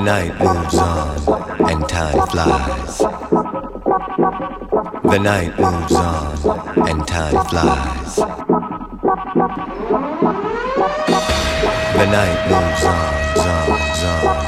The night moves on and time flies. The night moves on and time flies. The night moves on, on, on,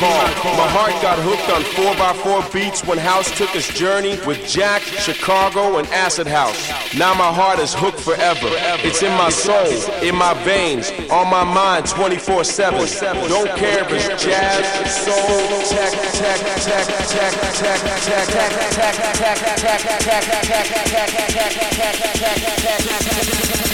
My heart got hooked on 4x4 beats when House took its journey with Jack, Chicago, and Acid House. Now my heart is hooked forever. It's in my soul, in my veins, on my mind 24 7. Don't care if it's jazz, soul, tech, tech, tech, tech, tech, tech, tech, tech, tech, tech, tech, tech, tech, considered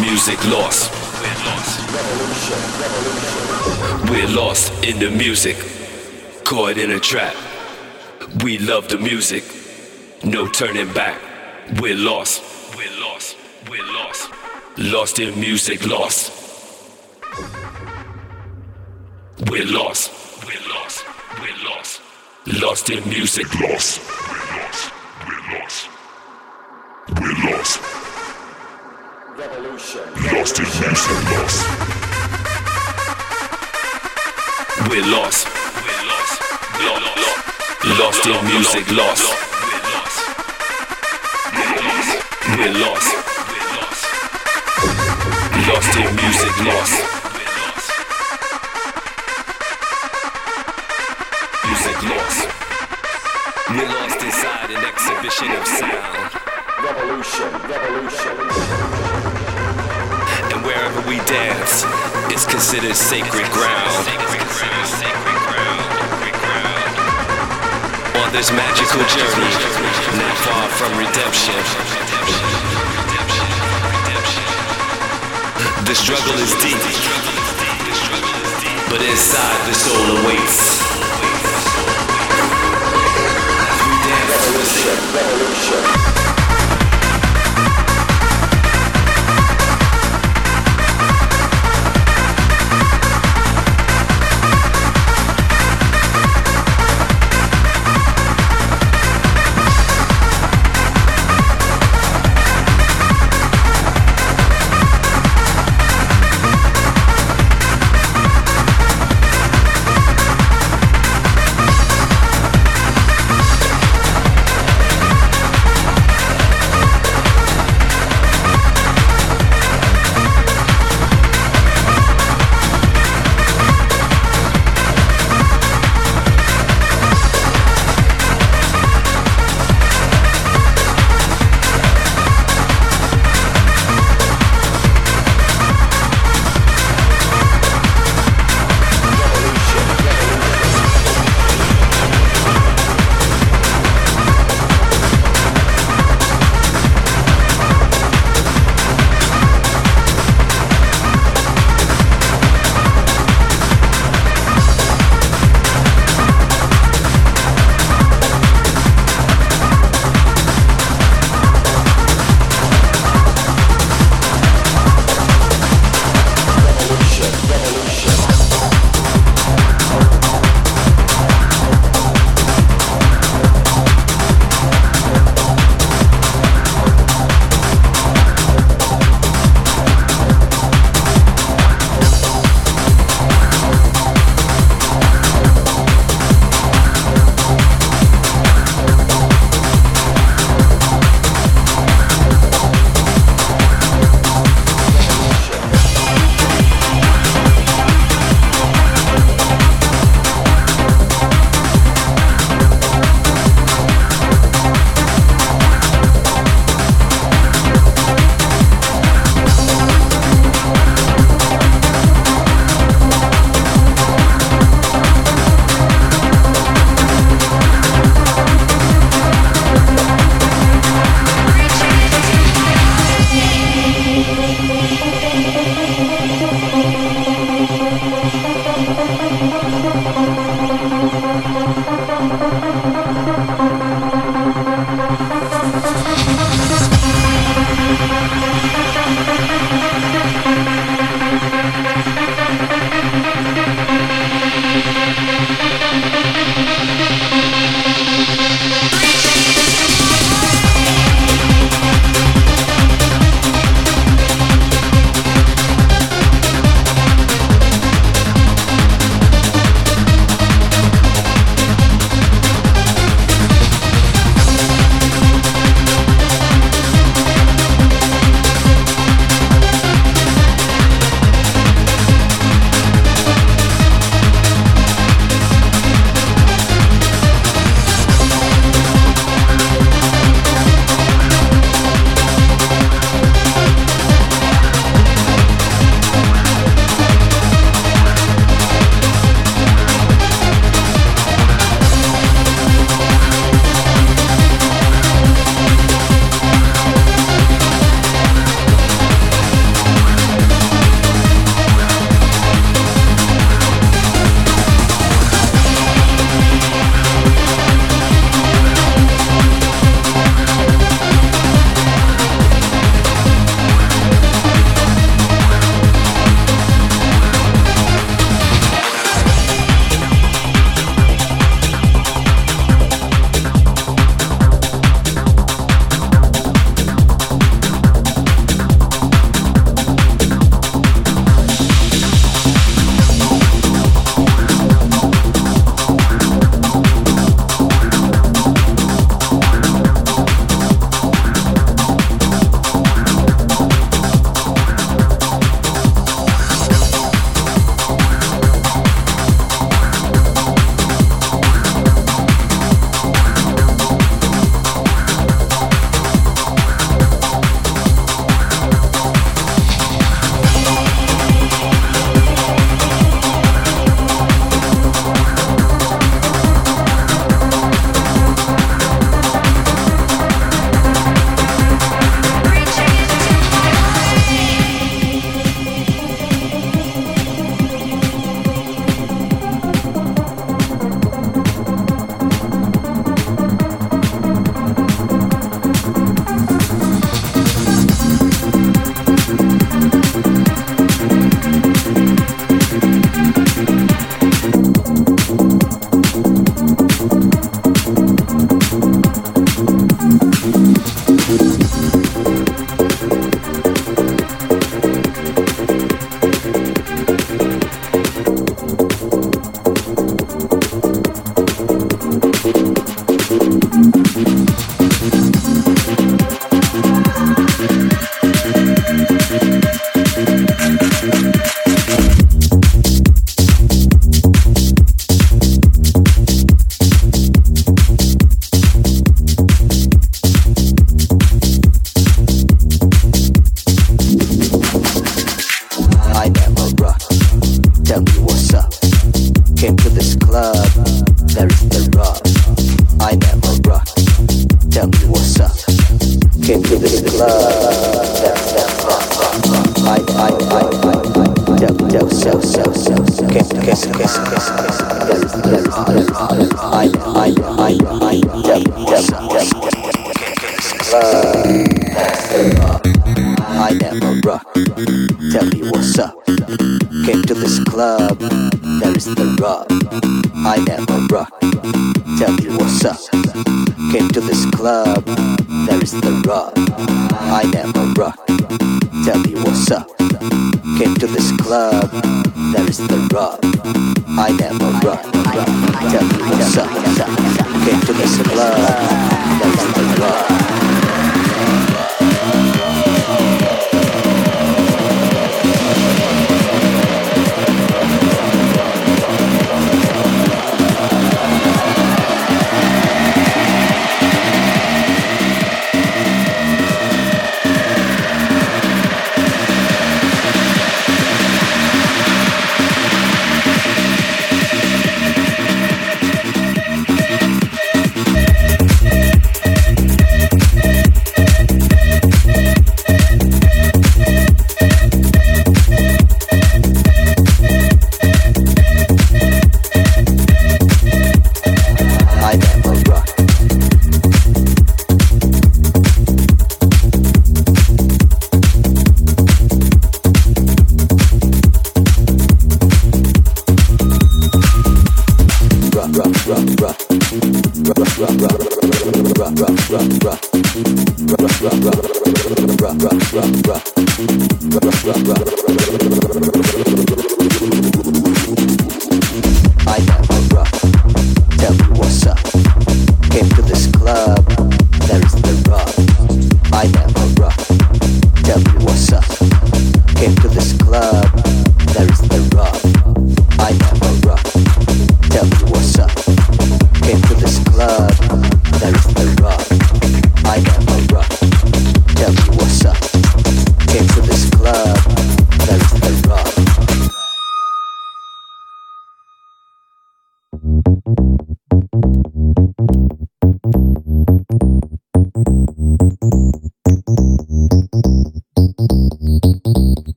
music lost. We're lost in the music, caught in a trap. We love the music, no turning back. We're lost. We're lost. We're lost. Lost in music, lost. We're lost. We're lost. We're lost. Lost in music, lost. We're lost. We're lost. We're lost. Lost in music, lost. We're lost. We're lost. Lost, lost. lost in music, lost. We're lost. Lost in music, lost. Music lost. We're lost inside an exhibition of sound. Revolution, revolution wherever we dance is considered sacred ground. On this magical journey, not far from redemption. The struggle is deep, but inside the soul awaits. Revolution, revolution.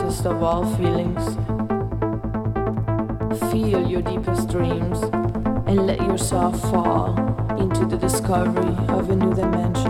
Of all feelings. Feel your deepest dreams and let yourself fall into the discovery of a new dimension.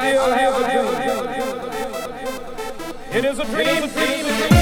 I still have a dream. It is a dream. dream.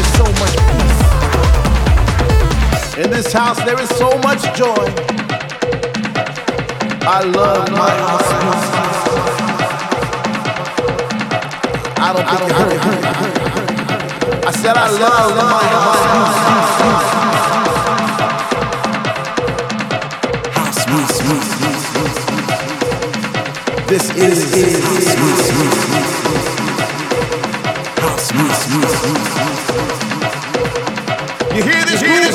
is so much peace. In this house, there is so much joy. I love my house. I don't think I don't I said I love my house. House, house. This is, is, is, is, is, is, is. You hear this?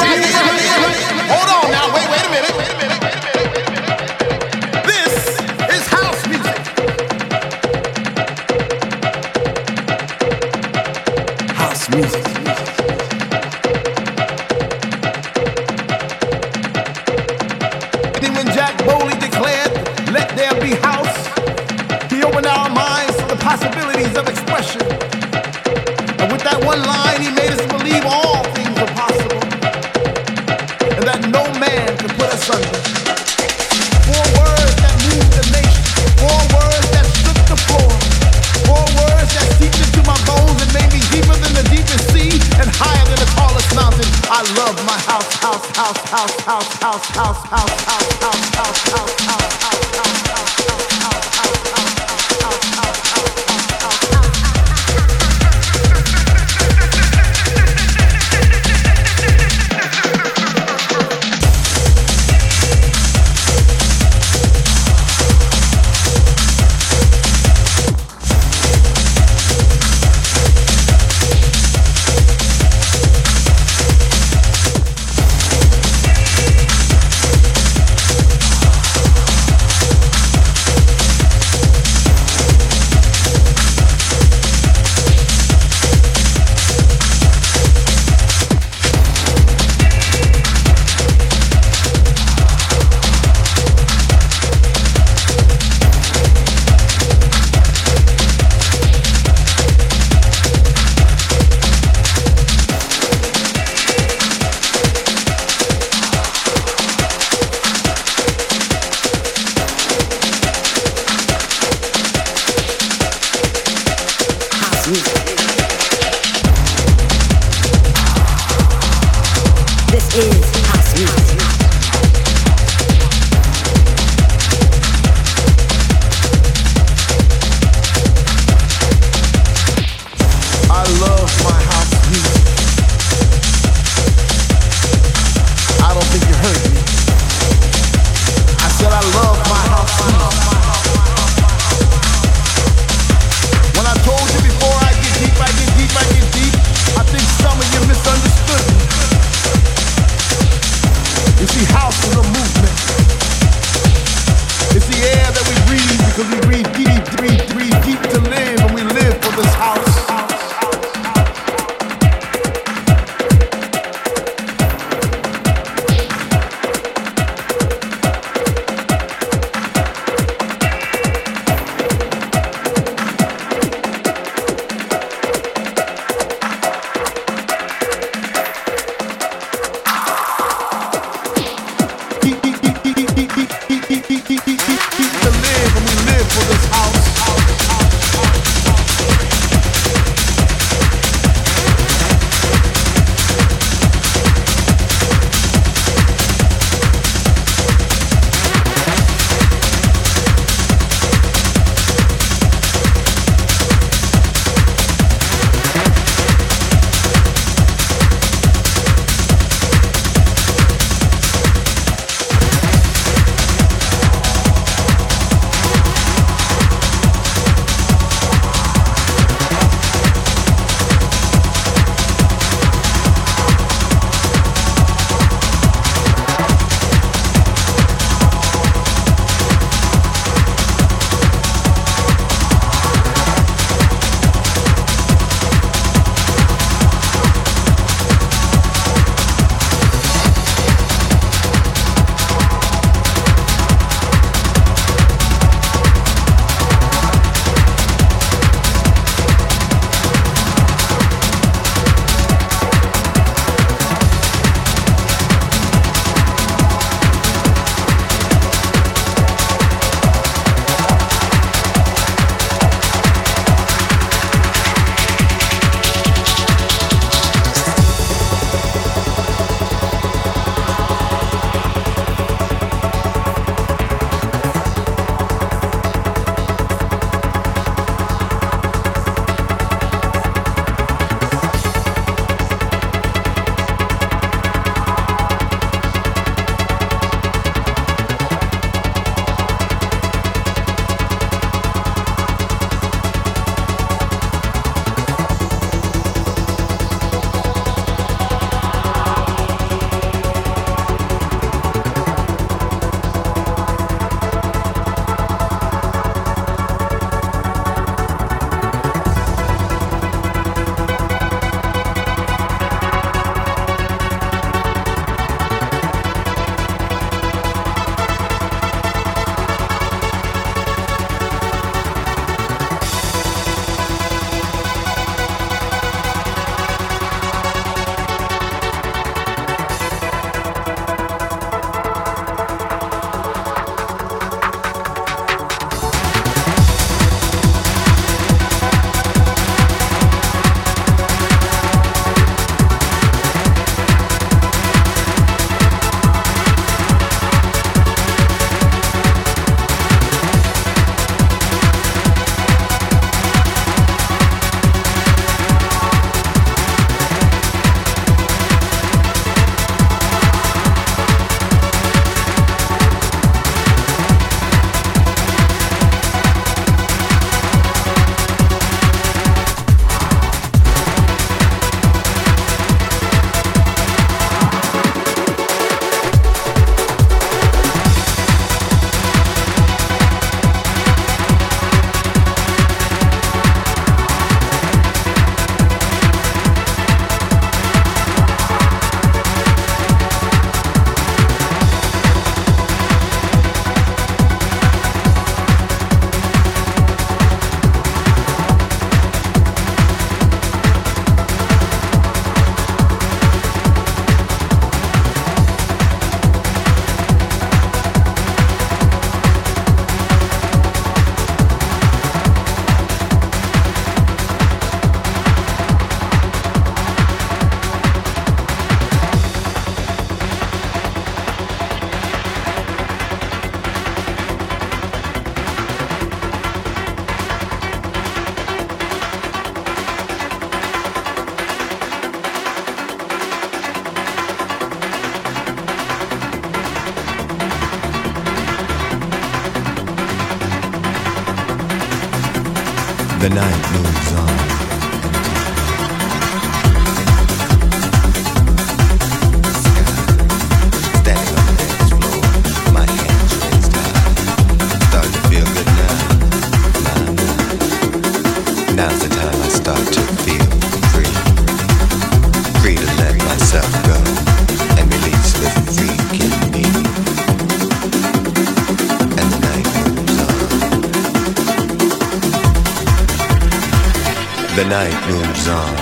The night moves on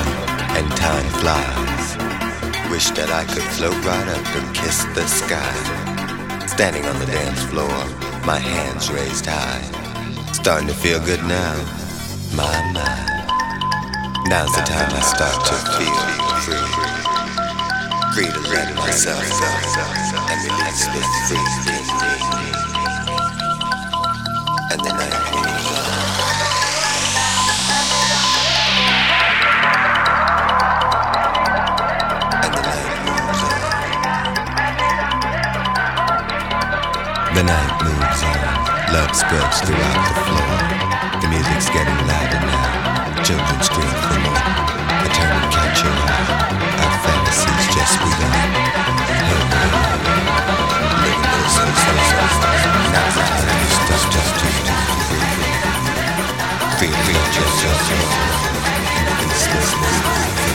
and time flies. Wish that I could float right up and kiss the sky. Standing on the dance floor, my hands raised high. Starting to feel good now, my mind. Now's the time I start to feel free. Free to let myself and release this free spreads throughout the floor. The music's getting louder now. Children scream for more. I turn and catch your eye. Our fantasies just begun. Living this is Now the time just, just free. Free to be just, just, just. This is the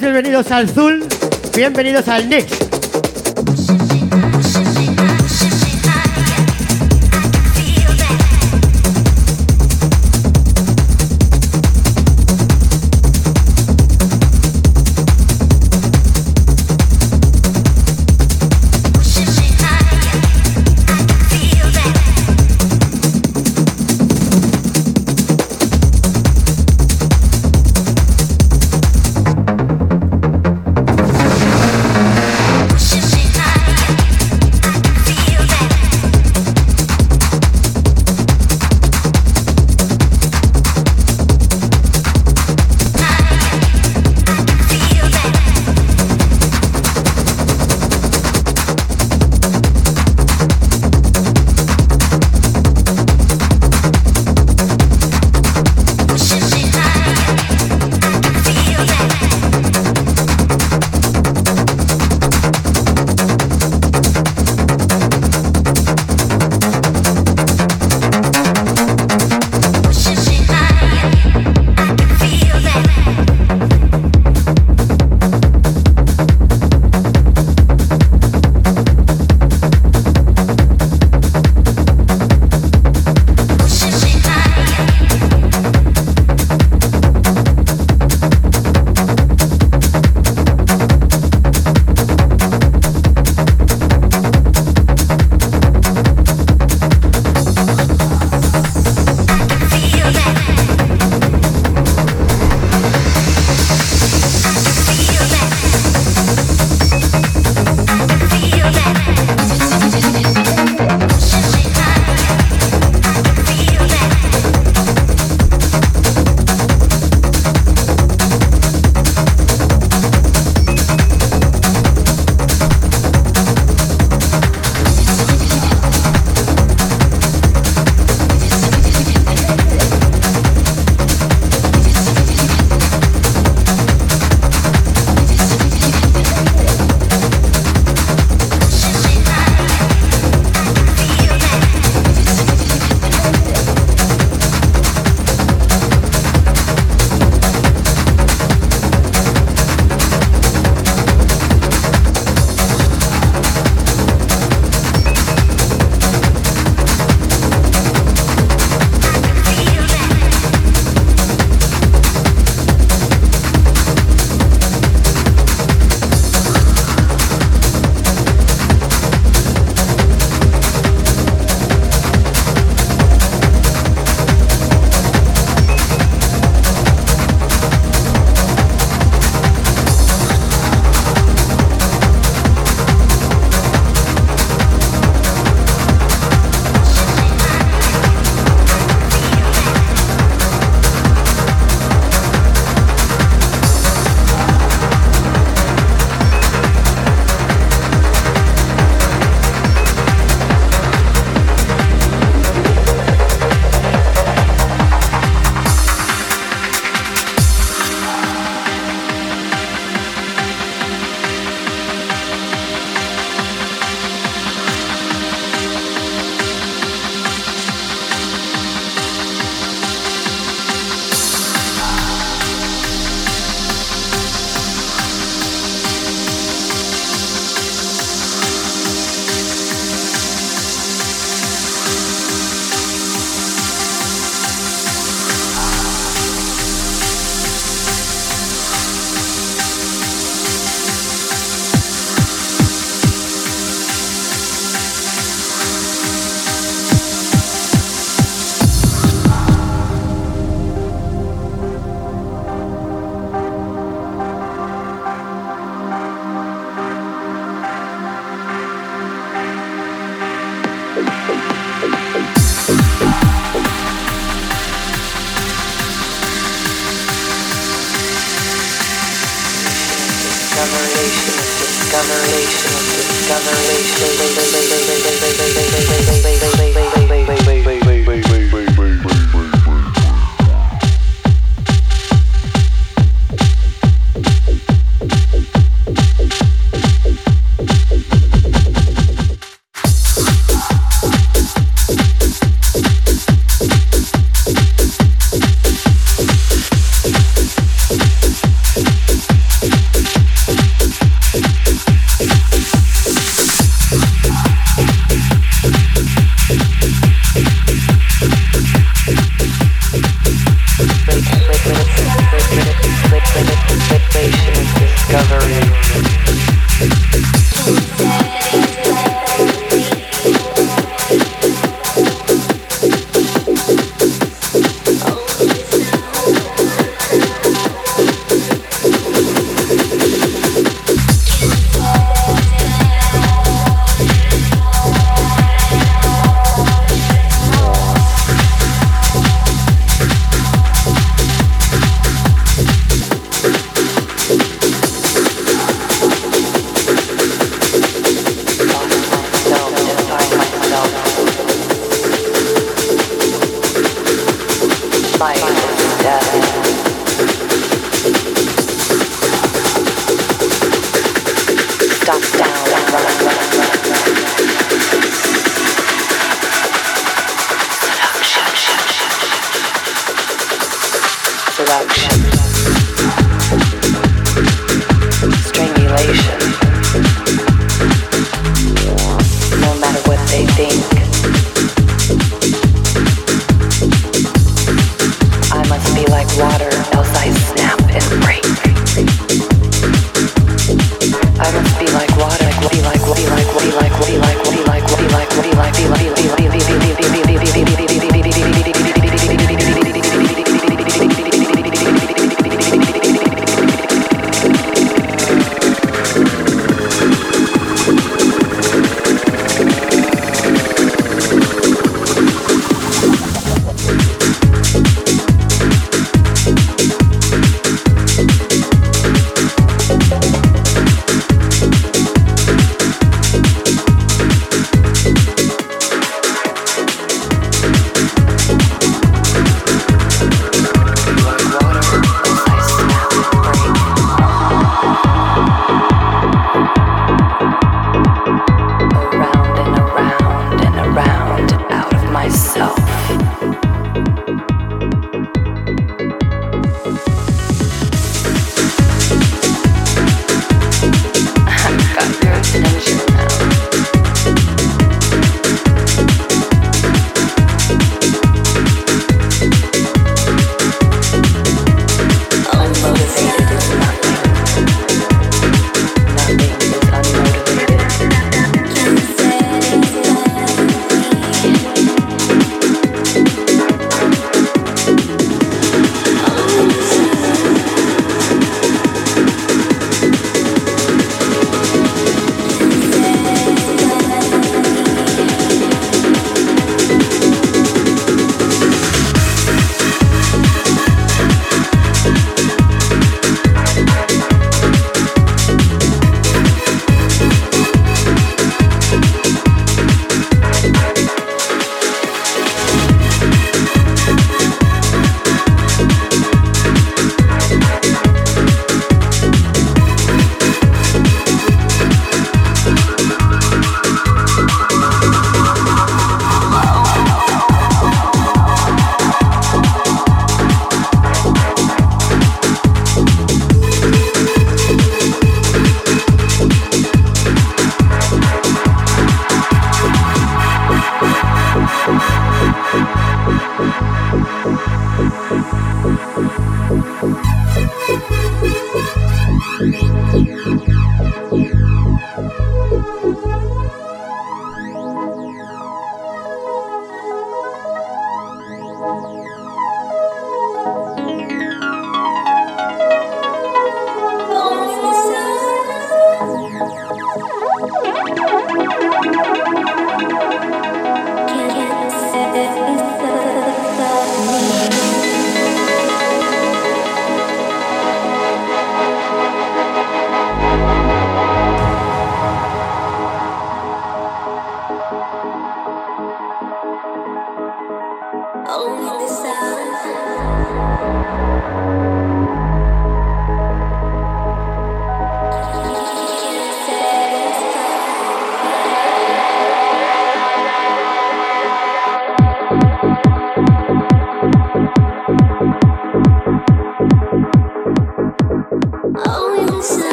bienvenidos al Zul, bienvenidos al Nix.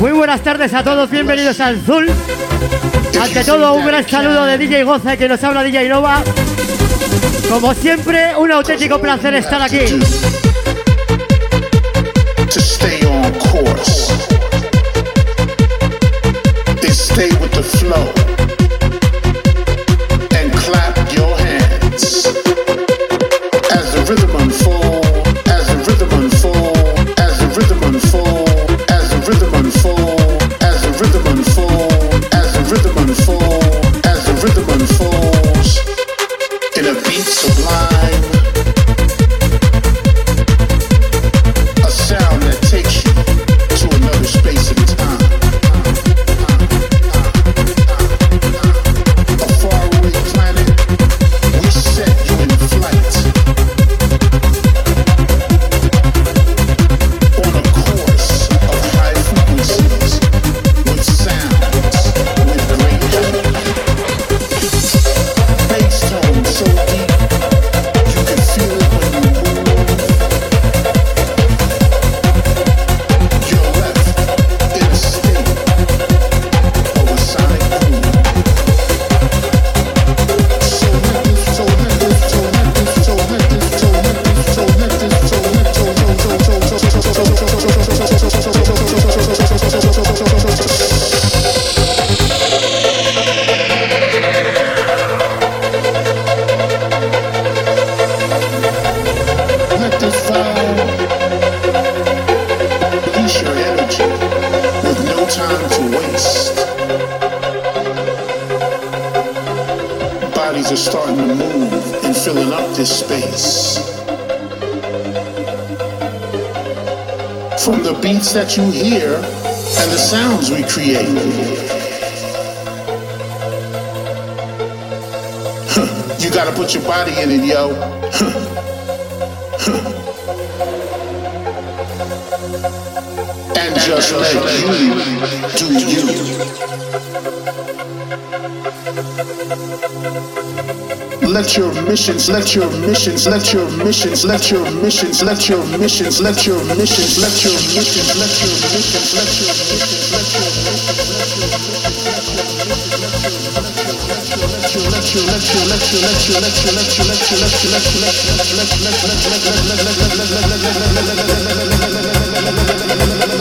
Muy buenas tardes a todos, bienvenidos al Zul. Ante todo, un gran saludo de DJ Goza que nos habla DJ Nova. Como siempre, un auténtico placer estar aquí. missions, let your missions, let your missions, let your missions, let your missions, let your missions, let your missions, let your missions, let your missions, let your missions, let your missions,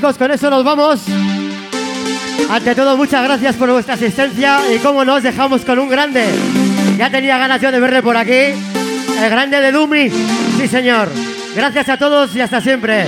con eso nos vamos. Ante todo, muchas gracias por vuestra asistencia y como nos dejamos con un grande. Ya tenía ganas yo de verle por aquí. El grande de Dumi. Sí, señor. Gracias a todos y hasta siempre.